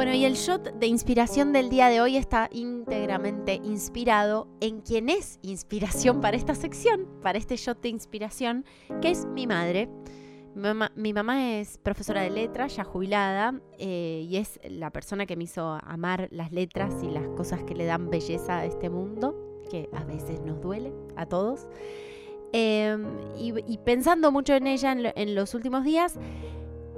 Bueno, y el shot de inspiración del día de hoy está íntegramente inspirado en quien es inspiración para esta sección, para este shot de inspiración, que es mi madre. Mi mamá, es profesora de letras, ya jubilada, eh, y es la persona que me hizo amar las letras y las cosas que le dan belleza a este mundo, que a veces nos duele a todos. Em, y, pensando mucho en ella en los últimos días,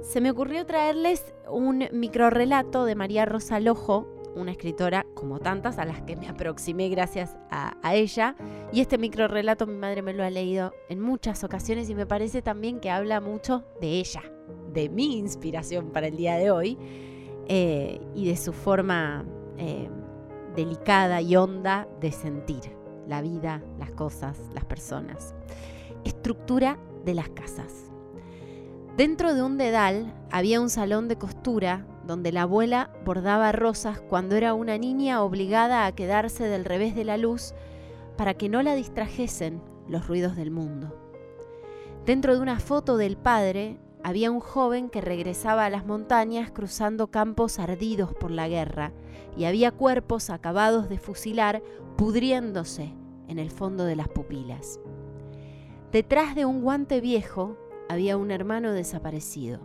se me ocurrió traerles un microrelato de María Rosa Lojo, una escritora como tantas a las que me aproximé gracias a, ella. Y este microrelato mi madre me lo ha leído en muchas ocasiones y me parece también que habla mucho de ella, de mi inspiración para el día de hoy eh, y de su forma eh, delicada y honda de sentir la vida, las cosas, las personas. Estructura de las casas. Dentro de un dedal había un salón de costura donde la abuela bordaba rosas cuando era una niña obligada a quedarse del revés de la luz para que no la distrajesen los ruidos del mundo. Dentro de una foto del padre había un joven que regresaba a las montañas cruzando campos ardidos por la guerra y había cuerpos acabados de fusilar pudriéndose en el fondo de las pupilas. Detrás de un guante viejo había un hermano desaparecido.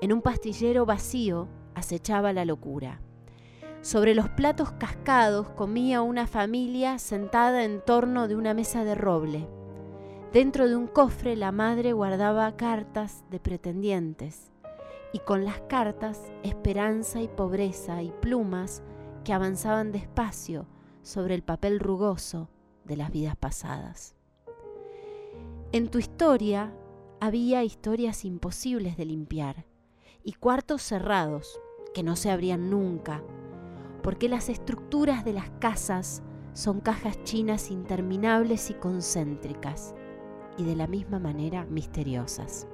En un pastillero vacío acechaba la locura. Sobre los platos cascados comía una familia sentada en torno de una mesa de roble. Dentro de un cofre la madre guardaba cartas de pretendientes y con las cartas esperanza y pobreza y plumas que avanzaban despacio sobre el papel rugoso de las vidas pasadas. En tu historia había historias imposibles de limpiar y cuartos cerrados que no se abrían nunca, porque las estructuras de las casas son cajas chinas interminables y concéntricas, y de la misma manera misteriosas.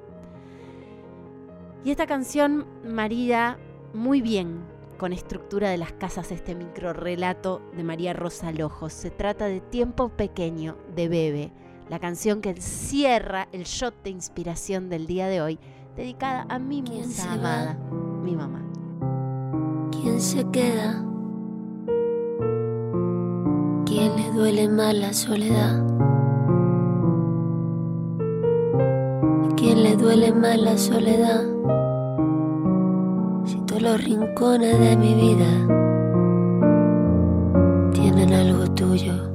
Y esta canción marida muy bien con estructura de las casas este micro relato de María Rosa Lojos. Se trata de Tiempo Pequeño de Bebe, la canción que cierra el shot de inspiración del día de hoy, dedicada a mi musa amada, mi mamá. ¿Quién se queda? ¿Quién le duele más la soledad? quién le duele más la soledad? Si todos los rincones de mi vida tienen algo tuyo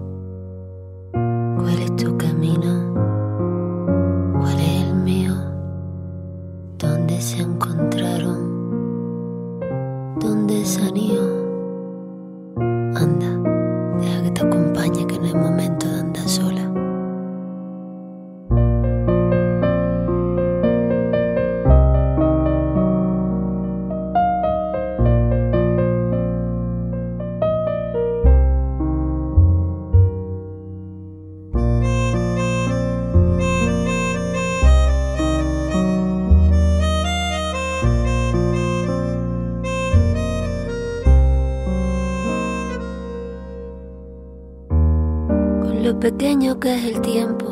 pequeño que es el tiempo.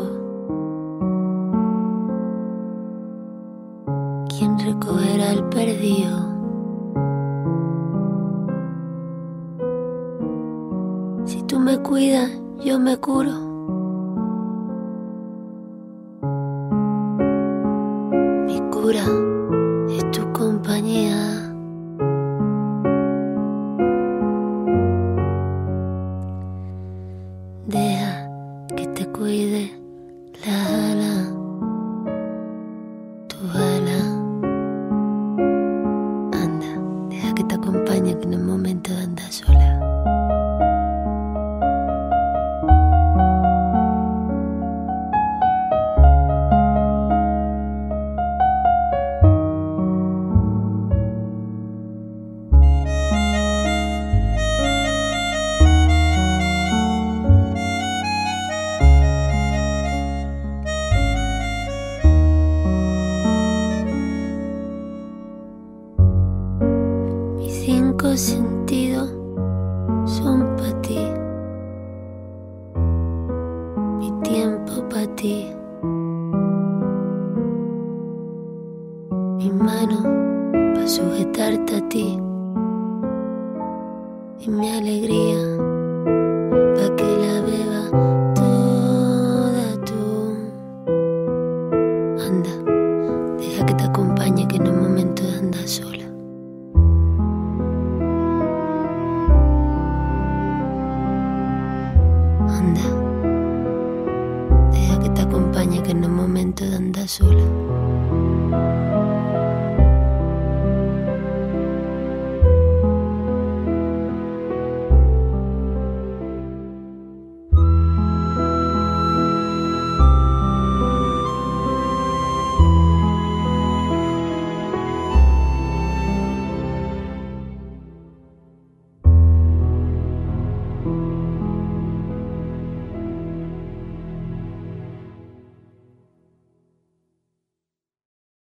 ¿Quién recogerá el perdido? Si tú me cuidas, yo me curo. Mi extraña que en un momento de andar sola. Mano para sujetarte a ti y mi alegría, pa' que la beba toda tú. Anda, deja que te acompañe, que no es momento de andar sola. Que no es momento de andar sola.